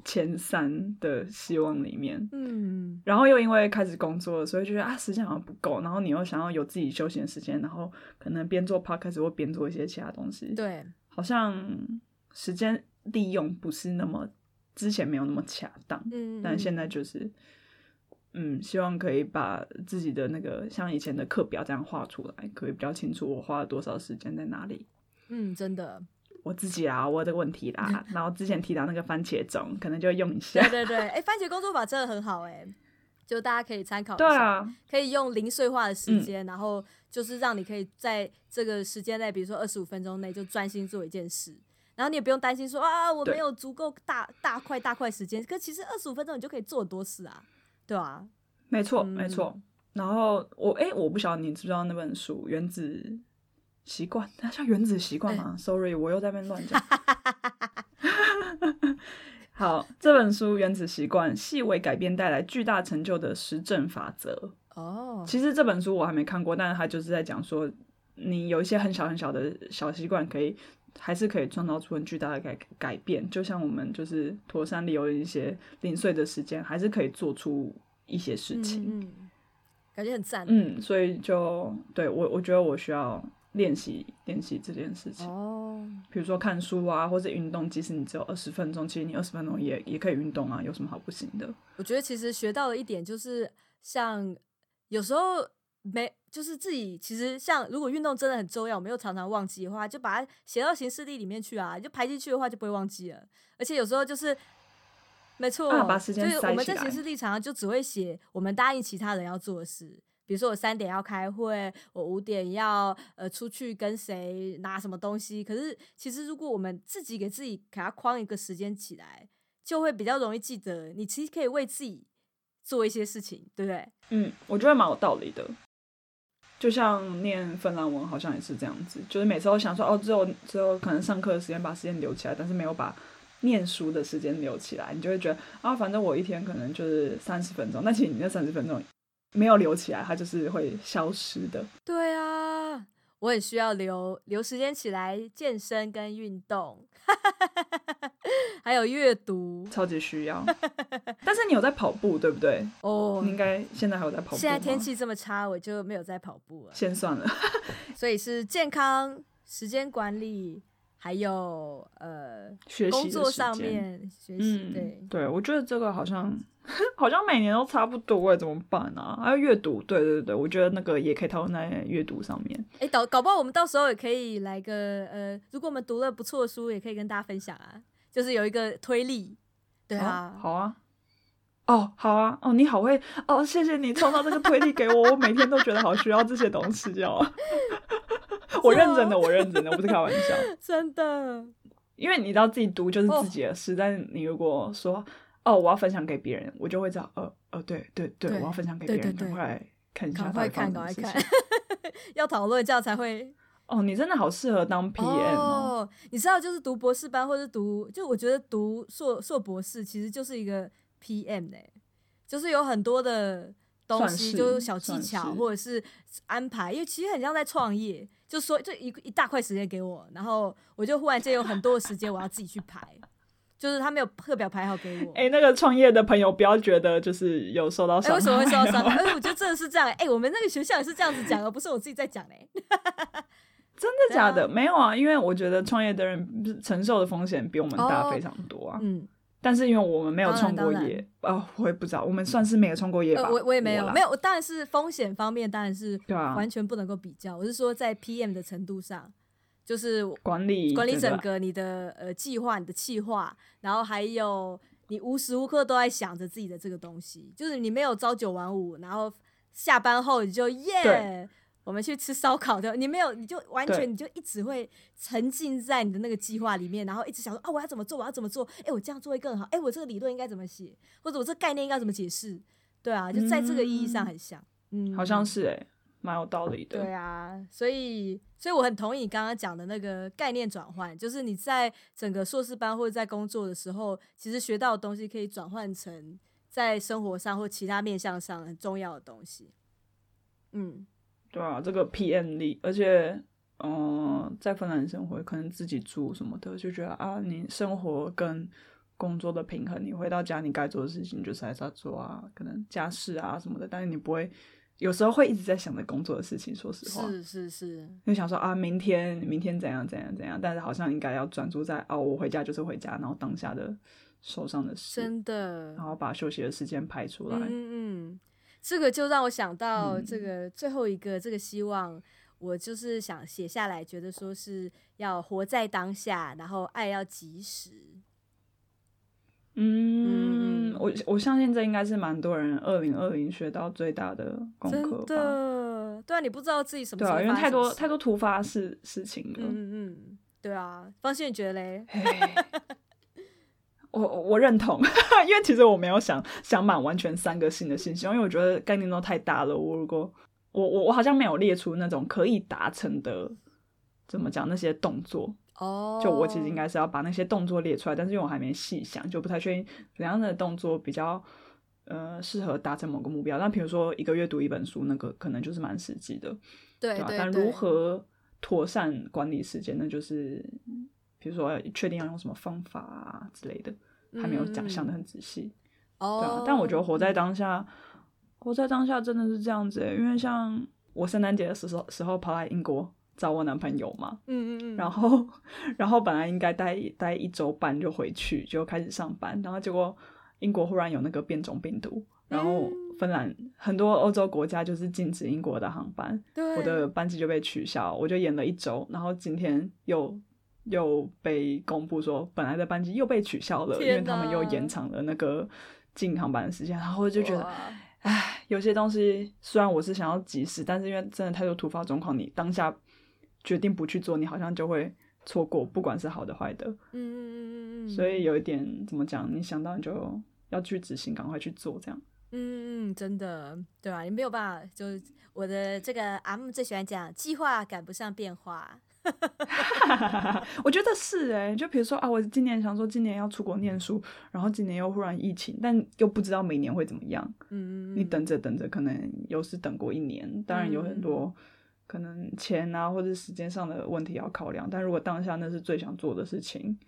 前三的希望里面。嗯，然后又因为开始工作了，所以就觉得啊，时间好像不够。然后你又想要有自己休闲时间，然后可能边做 podcast 或边做一些其他东西。对，好像时间利用不是那么之前没有那么恰当。嗯，但现在就是，嗯，希望可以把自己的那个像以前的课表这样画出来，可以比较清楚我花了多少时间在哪里。嗯，真的。我自己啊，我有这个问题啦。然后之前提到那个番茄钟，可能就用一下。对对对，哎、欸，番茄工作法真的很好哎、欸，就大家可以参考一下。对啊，可以用零碎化的时间、嗯，然后就是让你可以在这个时间内，比如说二十五分钟内就专心做一件事，然后你也不用担心说啊，我没有足够大大块大块时间。可其实二十五分钟你就可以做很多事啊，对啊，没错、嗯、没错。然后我哎、欸，我不晓得你知不知道那本书《原子》。习惯，那叫原子习惯吗、欸、？Sorry，我又在那边乱讲。好，这本书《原子习惯》，细微改变带来巨大成就的实证法则。哦、oh.，其实这本书我还没看过，但是它就是在讲说，你有一些很小很小的小习惯，可以还是可以创造出很巨大的改改变。就像我们就是妥善利用一些零碎的时间，还是可以做出一些事情。嗯，嗯感觉很赞。嗯，所以就对我，我觉得我需要。练习练习这件事情哦，比如说看书啊，或者运动，即使你只有二十分钟，其实你二十分钟也也可以运动啊，有什么好不行的？我觉得其实学到了一点，就是像有时候没，就是自己其实像如果运动真的很重要，我们又常常忘记的话，就把它写到行事历里面去啊，就排进去的话就不会忘记了。而且有时候就是没错，就是我们在行事历常常就只会写我们答应其他人要做的事。比如说我三点要开会，我五点要呃出去跟谁拿什么东西。可是其实如果我们自己给自己给他框一个时间起来，就会比较容易记得。你其实可以为自己做一些事情，对不对？嗯，我觉得蛮有道理的。就像念芬兰文好像也是这样子，就是每次都想说哦，只有只有可能上课的时间把时间留起来，但是没有把念书的时间留起来，你就会觉得啊，反正我一天可能就是三十分钟，那其实你那三十分钟。没有留起来，它就是会消失的。对啊，我也需要留留时间起来健身跟运动，还有阅读，超级需要。但是你有在跑步，对不对？哦、oh，你应该现在还有在跑步。现在天气这么差，我就没有在跑步了。先算了。所以是健康、时间管理，还有呃，学习工作上面学习。对、嗯、对，我觉得这个好像。好像每年都差不多哎，怎么办啊？还有阅读，对对对，我觉得那个也可以讨论在阅读上面。哎、欸，搞搞不好我们到时候也可以来个呃，如果我们读了不错的书，也可以跟大家分享啊。就是有一个推力，对啊，哦、好啊，哦，好啊，哦，你好会哦，谢谢你创造这个推力给我，我每天都觉得好需要这些东西哦。我认真的，我认真的，我不是开玩笑，真的。因为你知道自己读就是自己的事，哦、但是你如果说。哦，我要分享给别人，我就会知道，呃呃，对对对，对，我要分享给别人，赶快看一下，赶快看，赶快看，要讨论这样才会。哦，你真的好适合当 PM 哦，哦。你知道，就是读博士班或者读，就我觉得读硕硕博士其实就是一个 PM 哎，就是有很多的东西，就是小技巧或者是安排，因为其实很像在创业，就说就一一大块时间给我，然后我就忽然间有很多的时间，我要自己去排。就是他没有课表排好给我。哎、欸，那个创业的朋友不要觉得就是有受到伤害。为什么会受到伤害？哎、欸，我觉得真的是这样。哎、欸，我们那个学校也是这样子讲的，不是我自己在讲嘞。真的假的？没有啊，因为我觉得创业的人承受的风险比我们大非常多啊。嗯、哦。但是因为我们没有创过业啊、哦，我也不知道，我们算是没有创过业吧。呃、我我也没有，没有。当然是风险方面，当然是对啊，完全不能够比较。我是说在 PM 的程度上。就是管理管理整个你的呃计划，你的计划，然后还有你无时无刻都在想着自己的这个东西，就是你没有朝九晚五，然后下班后你就耶我们去吃烧烤的，你没有，你就完全你就一直会沉浸在你的那个计划里面，然后一直想说啊，我要怎么做，我要怎么做，哎，我这样做会更好，哎，我这个理论应该怎么写，或者我这个概念应该怎么解释，对啊，就在这个意义上很像，嗯，好像是哎、欸，蛮有道理的。对啊，所以所以我很同意你刚刚讲的那个概念转换，就是你在整个硕士班或者在工作的时候，其实学到的东西可以转换成在生活上或其他面向上很重要的东西。嗯，对啊，这个 PM 力，而且。嗯，在芬兰生活，可能自己住什么的，就觉得啊，你生活跟工作的平衡，你回到家，你该做的事情就是还是要做啊，可能家事啊什么的，但是你不会，有时候会一直在想着工作的事情。说实话，是是是，就想说啊，明天明天怎样怎样怎样，但是好像应该要专注在哦，我回家就是回家，然后当下的手上的事，真的，然后把休息的时间排出来。嗯嗯，这个就让我想到这个最后一个这个希望。我就是想写下来，觉得说是要活在当下，然后爱要及时。嗯，我我相信这应该是蛮多人二零二零学到最大的功课吧。真的，对啊，你不知道自己什么时候。对啊，因为太多太多突发事事情了。嗯嗯，对啊，方心你觉得嘞？我我认同，因为其实我没有想想满完全三个新的信息，因为我觉得概念都太大了。我如果我我我好像没有列出那种可以达成的，怎么讲那些动作哦？Oh. 就我其实应该是要把那些动作列出来，但是因为我还没细想，就不太确定怎样的动作比较呃适合达成某个目标。但比如说一个月读一本书，那个可能就是蛮实际的，对对，对吧？但如何妥善管理时间，那就是比如说确定要用什么方法啊之类的，还没有讲想的很仔细哦。对啊，但我觉得活在当下。活在当下真的是这样子，因为像我圣诞节的时候时候跑来英国找我男朋友嘛，嗯嗯嗯，然后 然后本来应该待待一周半就回去就开始上班，然后结果英国忽然有那个变种病毒，然后芬兰很多欧洲国家就是禁止英国的航班，对，我的班机就被取消，我就延了一周，然后今天又又被公布说本来的班机又被取消了，因为他们又延长了那个进航班的时间，然后我就觉得。唉，有些东西虽然我是想要及时，但是因为真的太多突发状况，你当下决定不去做，你好像就会错过，不管是好的坏的。嗯嗯嗯嗯嗯。所以有一点怎么讲，你想到你就要去执行，赶快去做，这样。嗯嗯，真的，对啊，你没有办法，就我的这个阿姆最喜欢讲，计划赶不上变化。我觉得是哎、欸，就比如说啊，我今年想说今年要出国念书，然后今年又忽然疫情，但又不知道明年会怎么样。嗯，你等着等着，可能又是等过一年。当然有很多可能钱啊或者时间上的问题要考量，但如果当下那是最想做的事情，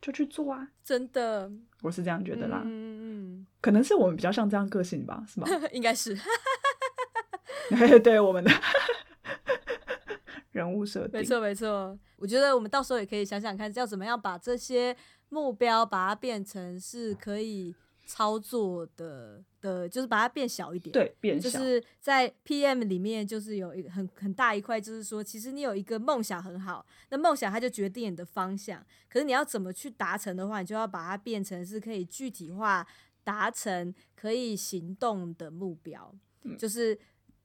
就去做啊！真的，我是这样觉得啦。嗯嗯，可能是我们比较像这样个性吧，是吧？应该是。对我们的。人物设定，没错没错。我觉得我们到时候也可以想想看，要怎么样把这些目标把它变成是可以操作的的，就是把它变小一点。对，变小。就是在 PM 里面，就是有一个很很大一块，就是说，其实你有一个梦想很好，那梦想它就决定你的方向。可是你要怎么去达成的话，你就要把它变成是可以具体化、达成、可以行动的目标。嗯，就是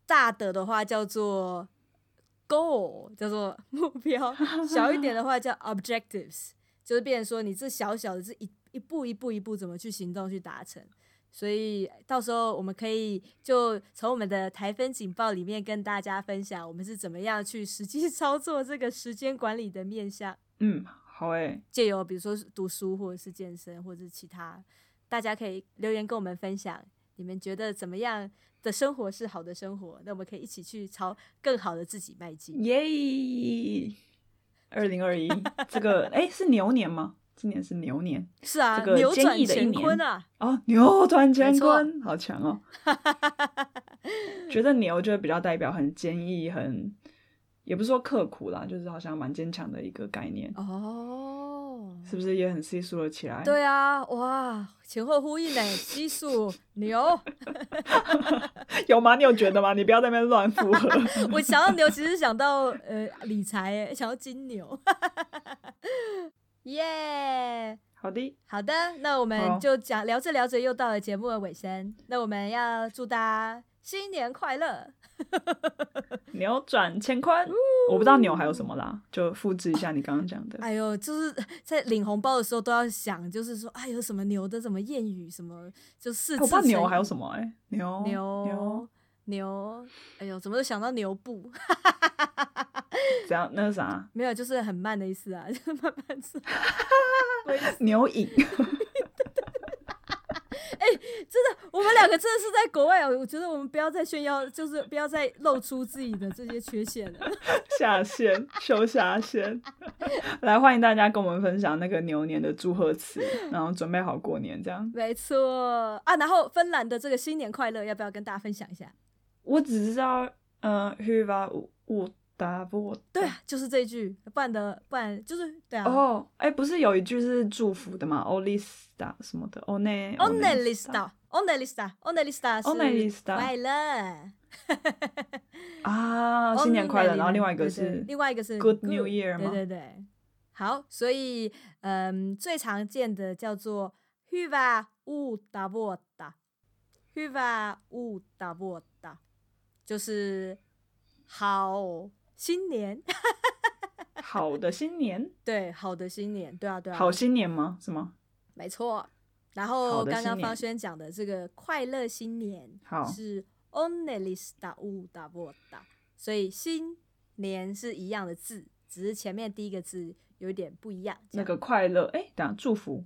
大的的话叫做。Goal 叫做目标，小一点的话叫 objectives，就是变成说你这小小的这一一步一步一步怎么去行动去达成，所以到时候我们可以就从我们的台风警报里面跟大家分享，我们是怎么样去实际 操作这个时间管理的面向。嗯，好诶，借由比如说读书或者是健身或者是其他，大家可以留言跟我们分享，你们觉得怎么样？的生活是好的生活，那我们可以一起去朝更好的自己迈进。耶！二零二一，这个哎、欸、是牛年吗？今年是牛年，是啊，这个坚毅转乾坤啊！哦，扭转乾坤，好强哦！觉得牛就比较代表很坚毅，很也不是说刻苦啦，就是好像蛮坚强的一个概念哦。是不是也很稀疏了起来？对啊，哇，前后呼应呢，稀疏牛，有吗？你有觉得吗？你不要在那边乱附和。我想到牛，其实想到呃理财，哎，想到金牛，耶、yeah!，好的，好的，那我们就讲聊着聊着又到了节目的尾声，那我们要祝大家新年快乐，扭转乾坤，我不知道牛还有什么啦，就复制一下你刚刚讲的。哎呦，就是在领红包的时候都要想，就是说，哎，有什么牛的什么谚语，什么就是。我不知道牛还有什么哎、欸，牛牛牛牛，哎呦，怎么都想到牛步？怎样？那是啥？没有，就是很慢的意思啊，就是慢慢吃。牛饮。哎、欸，真的，我们两个真的是在国外，我觉得我们不要再炫耀，就是不要再露出自己的这些缺陷了。下线，求下线。来，欢迎大家跟我们分享那个牛年的祝贺词，然后准备好过年这样。没错啊，然后芬兰的这个新年快乐，要不要跟大家分享一下？我只知道，嗯、呃，hyvää uutta 对啊，就是这一句，不然的，不然就是对啊。哦，哎，不是有一句是祝福的吗？Onnellista 什么的，Onnellista，Onnellista，Onnellista，快乐。啊，新年快乐。然后另外一个是，另外一个是 Good New Year 吗？对对对。好，所以嗯，最常见的叫做 Hyvää uutta vuotta，Hyvää uutta vuotta，就是好。新年，好的新年，对，好的新年，对啊，对啊，好新年吗？是吗？没错。然后刚刚方轩讲的这个快乐新年，好是 onnellista uutta vuotta，所以新年是一样的字，只是前面第一个字有一点不一样。那个快乐，哎，等下祝福，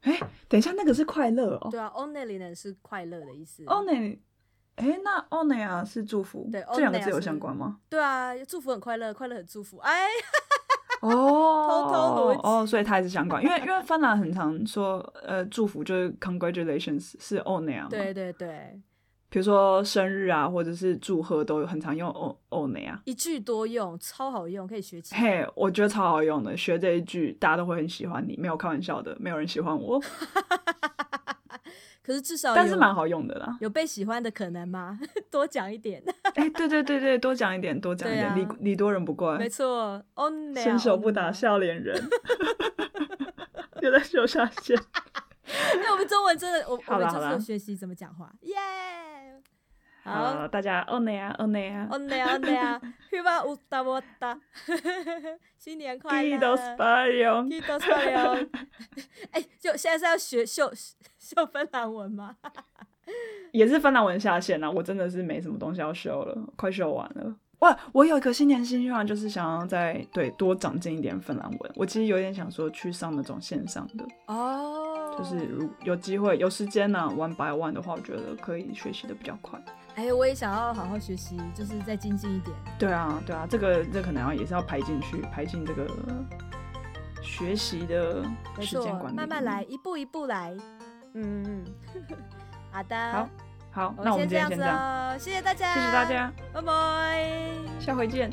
哎，等一下，那个是快乐哦。对啊，onnellinen 是快乐的意思。onnellinen 哎、欸，那 onnea 是祝福，对，这两个字有相关吗？对啊，祝福很快乐，快乐很祝福。哎，哦，偷偷哦，所以它也是相关，因为因为芬兰很常说，呃，祝福就是 congratulations 是 onnea 对对对，比如说生日啊，或者是祝贺都有很常用 onnea 一句多用，超好用，可以学起来。嘿，我觉得超好用的，学这一句大家都会很喜欢你，没有开玩笑的，没有人喜欢我。可是至少，但是蛮好用的啦。有被喜欢的可能吗？多讲一点。哎、欸，对对对对，多讲一点，多讲一点，礼礼、啊、多人不怪。没错，onnea，伸手不打笑脸人。又在秀下限。因为我们中文真的，我们就是学习怎么讲话。耶、yeah!！好，大家 onnea，onnea，onnea，hyvää uutta vuotta，新年快乐。Kiitos paljon，Kiitos paljon。哎，就现在是要学秀秀芬兰文吗？也是芬兰文下线啊！我真的是没什么东西要修了，快修完了。哇，我有一个新年新希望，就是想要再对多长进一点芬兰文。我其实有点想说去上那种线上的哦，就是如有机会有时间呢、啊，one by one 的话，我觉得可以学习的比较快。哎，我也想要好好学习，就是再精进一点。对啊，对啊，这个这个、可能要也是要排进去，排进这个学习的时间管理。慢慢来，一步一步来。嗯，好的。好，好，那我们今天先这样，谢谢大家，谢谢大家，拜拜，下回见。